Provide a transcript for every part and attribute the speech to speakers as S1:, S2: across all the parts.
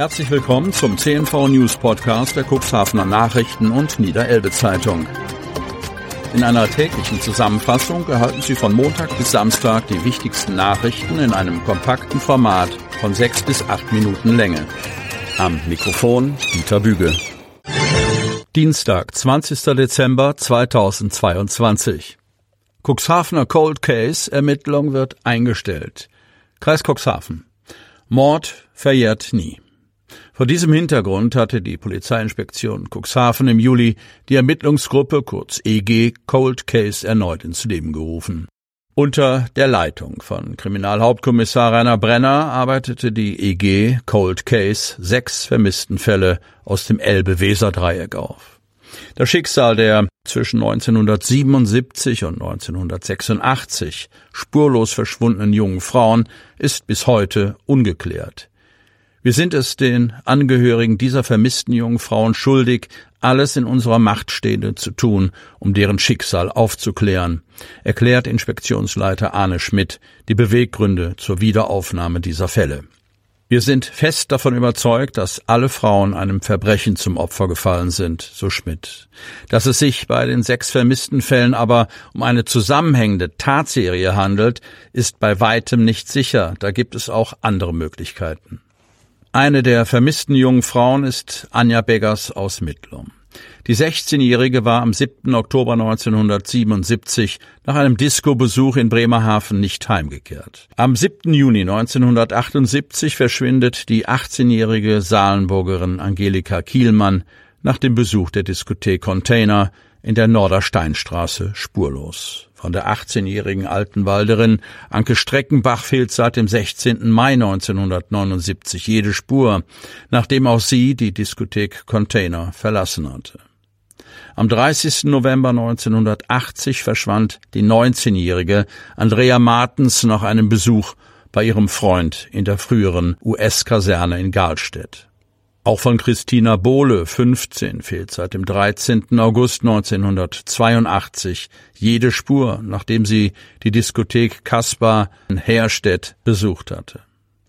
S1: Herzlich willkommen zum CNV News Podcast der Cuxhavener Nachrichten und Niederelbe Zeitung. In einer täglichen Zusammenfassung erhalten Sie von Montag bis Samstag die wichtigsten Nachrichten in einem kompakten Format von sechs bis acht Minuten Länge. Am Mikrofon Dieter Büge. Dienstag, 20. Dezember 2022. Cuxhavener Cold Case Ermittlung wird eingestellt. Kreis Cuxhaven. Mord verjährt nie. Vor diesem Hintergrund hatte die Polizeiinspektion Cuxhaven im Juli die Ermittlungsgruppe kurz EG Cold Case erneut ins Leben gerufen. Unter der Leitung von Kriminalhauptkommissar Rainer Brenner arbeitete die EG Cold Case sechs vermissten Fälle aus dem Elbe-Weser-Dreieck auf. Das Schicksal der zwischen 1977 und 1986 spurlos verschwundenen jungen Frauen ist bis heute ungeklärt. Wir sind es den Angehörigen dieser vermissten jungen Frauen schuldig, alles in unserer Macht Stehende zu tun, um deren Schicksal aufzuklären, erklärt Inspektionsleiter Arne Schmidt die Beweggründe zur Wiederaufnahme dieser Fälle. Wir sind fest davon überzeugt, dass alle Frauen einem Verbrechen zum Opfer gefallen sind, so Schmidt. Dass es sich bei den sechs vermissten Fällen aber um eine zusammenhängende Tatserie handelt, ist bei weitem nicht sicher, da gibt es auch andere Möglichkeiten. Eine der vermissten jungen Frauen ist Anja Beggers aus Mittlum. Die 16-Jährige war am 7. Oktober 1977 nach einem Disco-Besuch in Bremerhaven nicht heimgekehrt. Am 7. Juni 1978 verschwindet die 18-jährige Salenburgerin Angelika Kielmann nach dem Besuch der Diskothek Container in der Nordersteinstraße spurlos. Von der 18-jährigen Altenwalderin Anke Streckenbach fehlt seit dem 16. Mai 1979 jede Spur, nachdem auch sie die Diskothek Container verlassen hatte. Am 30. November 1980 verschwand die 19-jährige Andrea Martens nach einem Besuch bei ihrem Freund in der früheren US-Kaserne in Galstedt. Auch von Christina Bohle, 15, fehlt seit dem 13. August 1982 jede Spur, nachdem sie die Diskothek Kaspar in Herstedt besucht hatte.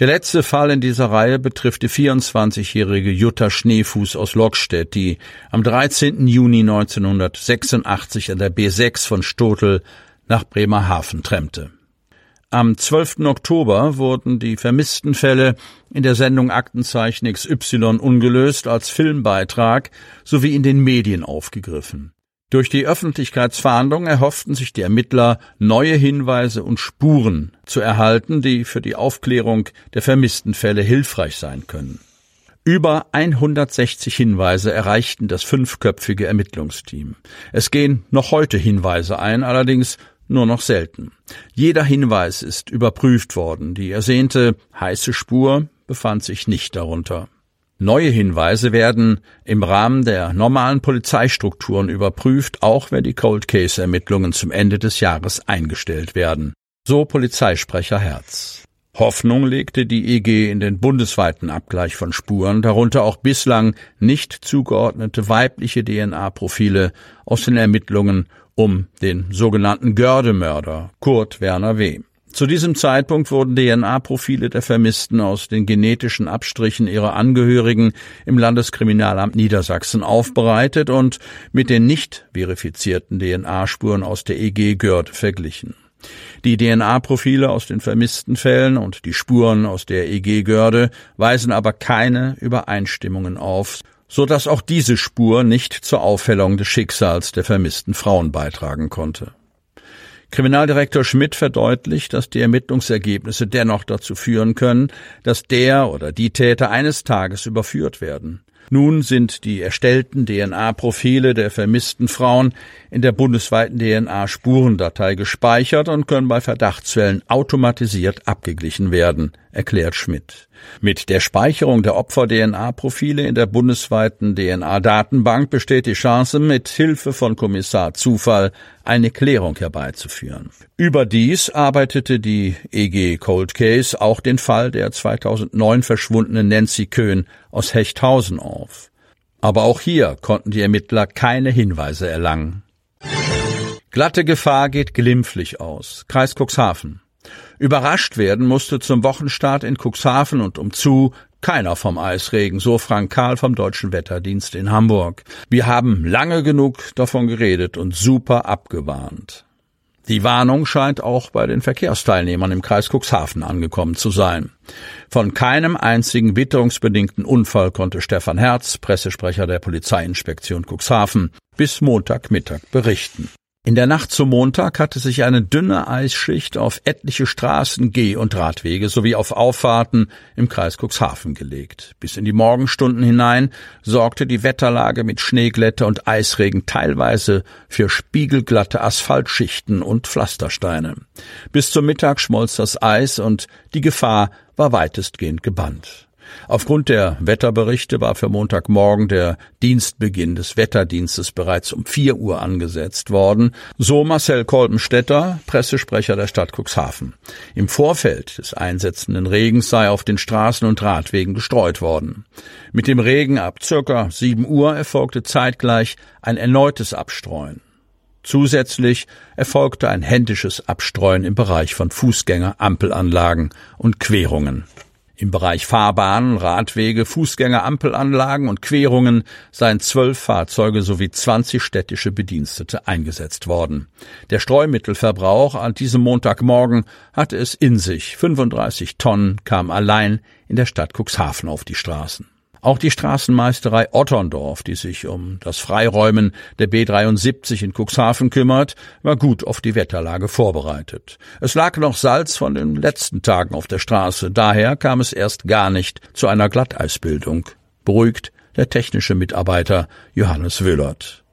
S1: Der letzte Fall in dieser Reihe betrifft die 24-jährige Jutta Schneefuß aus Lockstedt, die am 13. Juni 1986 an der B6 von Stotel nach Bremerhaven trennte. Am 12. Oktober wurden die vermissten Fälle in der Sendung Aktenzeichen XY ungelöst als Filmbeitrag sowie in den Medien aufgegriffen. Durch die Öffentlichkeitsfahndung erhofften sich die Ermittler neue Hinweise und Spuren zu erhalten, die für die Aufklärung der vermissten Fälle hilfreich sein können. Über 160 Hinweise erreichten das fünfköpfige Ermittlungsteam. Es gehen noch heute Hinweise ein, allerdings nur noch selten. Jeder Hinweis ist überprüft worden. Die ersehnte heiße Spur befand sich nicht darunter. Neue Hinweise werden im Rahmen der normalen Polizeistrukturen überprüft, auch wenn die Cold Case Ermittlungen zum Ende des Jahres eingestellt werden. So Polizeisprecher Herz. Hoffnung legte die EG in den bundesweiten Abgleich von Spuren, darunter auch bislang nicht zugeordnete weibliche DNA-Profile aus den Ermittlungen um den sogenannten Gördemörder Kurt Werner W. Zu diesem Zeitpunkt wurden DNA-Profile der Vermissten aus den genetischen Abstrichen ihrer Angehörigen im Landeskriminalamt Niedersachsen aufbereitet und mit den nicht verifizierten DNA-Spuren aus der EG Görd verglichen. Die DNA-Profile aus den vermissten Fällen und die Spuren aus der EG Görde weisen aber keine Übereinstimmungen auf, so dass auch diese Spur nicht zur Aufhellung des Schicksals der vermissten Frauen beitragen konnte. Kriminaldirektor Schmidt verdeutlicht, dass die Ermittlungsergebnisse dennoch dazu führen können, dass der oder die Täter eines Tages überführt werden. Nun sind die erstellten DNA-Profile der vermissten Frauen in der bundesweiten DNA-Spurendatei gespeichert und können bei Verdachtsfällen automatisiert abgeglichen werden, erklärt Schmidt. Mit der Speicherung der Opfer-DNA-Profile in der bundesweiten DNA-Datenbank besteht die Chance, mit Hilfe von Kommissar Zufall eine Klärung herbeizuführen. Überdies arbeitete die EG Cold Case auch den Fall der 2009 verschwundenen Nancy Köhn aus Hechthausen auf. Aber auch hier konnten die Ermittler keine Hinweise erlangen. Glatte Gefahr geht glimpflich aus. Kreis Cuxhaven. Überrascht werden musste zum Wochenstart in Cuxhaven und umzu keiner vom Eisregen, so Frank Karl vom Deutschen Wetterdienst in Hamburg. Wir haben lange genug davon geredet und super abgewarnt. Die Warnung scheint auch bei den Verkehrsteilnehmern im Kreis Cuxhaven angekommen zu sein. Von keinem einzigen witterungsbedingten Unfall konnte Stefan Herz, Pressesprecher der Polizeiinspektion Cuxhaven, bis Montagmittag berichten. In der Nacht zum Montag hatte sich eine dünne Eisschicht auf etliche Straßen, Geh- und Radwege sowie auf Auffahrten im Kreis Cuxhaven gelegt. Bis in die Morgenstunden hinein sorgte die Wetterlage mit Schneeglätte und Eisregen teilweise für spiegelglatte Asphaltschichten und Pflastersteine. Bis zum Mittag schmolz das Eis und die Gefahr war weitestgehend gebannt. Aufgrund der Wetterberichte war für Montagmorgen der Dienstbeginn des Wetterdienstes bereits um vier Uhr angesetzt worden, so Marcel Kolbenstädter, Pressesprecher der Stadt Cuxhaven. Im Vorfeld des einsetzenden Regens sei auf den Straßen und Radwegen gestreut worden. Mit dem Regen ab circa sieben Uhr erfolgte zeitgleich ein erneutes Abstreuen. Zusätzlich erfolgte ein händisches Abstreuen im Bereich von Fußgänger, Ampelanlagen und Querungen. Im Bereich Fahrbahnen, Radwege, Fußgänger, Ampelanlagen und Querungen seien zwölf Fahrzeuge sowie 20 städtische Bedienstete eingesetzt worden. Der Streumittelverbrauch an diesem Montagmorgen hatte es in sich. 35 Tonnen kamen allein in der Stadt Cuxhaven auf die Straßen. Auch die Straßenmeisterei Otterndorf, die sich um das Freiräumen der B73 in Cuxhaven kümmert, war gut auf die Wetterlage vorbereitet. Es lag noch Salz von den letzten Tagen auf der Straße, daher kam es erst gar nicht zu einer Glatteisbildung. Beruhigt der technische Mitarbeiter Johannes Wüllert.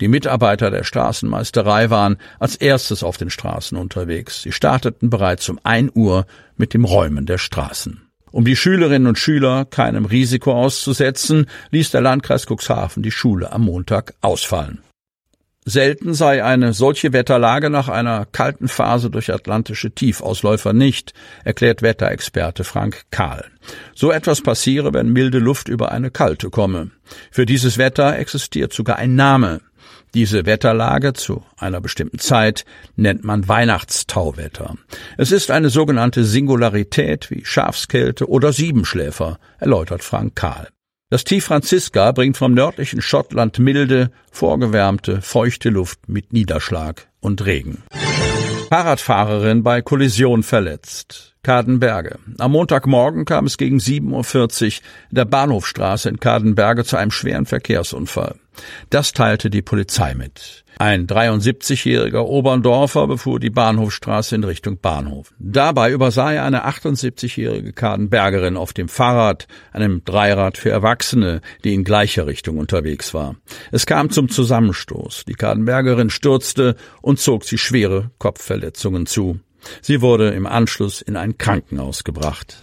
S1: Die Mitarbeiter der Straßenmeisterei waren als erstes auf den Straßen unterwegs. Sie starteten bereits um ein Uhr mit dem Räumen der Straßen. Um die Schülerinnen und Schüler keinem Risiko auszusetzen, ließ der Landkreis Cuxhaven die Schule am Montag ausfallen. Selten sei eine solche Wetterlage nach einer kalten Phase durch atlantische Tiefausläufer nicht, erklärt Wetterexperte Frank Kahl. So etwas passiere, wenn milde Luft über eine kalte komme. Für dieses Wetter existiert sogar ein Name. Diese Wetterlage zu einer bestimmten Zeit nennt man Weihnachtstauwetter. Es ist eine sogenannte Singularität wie Schafskälte oder Siebenschläfer, erläutert Frank Kahl. Das Tief Franziska bringt vom nördlichen Schottland milde, vorgewärmte, feuchte Luft mit Niederschlag und Regen. Fahrradfahrerin bei Kollision verletzt. Kadenberge. Am Montagmorgen kam es gegen 7.40 Uhr in der Bahnhofstraße in Kadenberge zu einem schweren Verkehrsunfall. Das teilte die Polizei mit. Ein 73-jähriger Oberndorfer befuhr die Bahnhofstraße in Richtung Bahnhof. Dabei übersah er eine 78-jährige Kadenbergerin auf dem Fahrrad, einem Dreirad für Erwachsene, die in gleicher Richtung unterwegs war. Es kam zum Zusammenstoß. Die Kadenbergerin stürzte und zog sie schwere Kopfverletzungen zu. Sie wurde im Anschluss in ein Krankenhaus gebracht.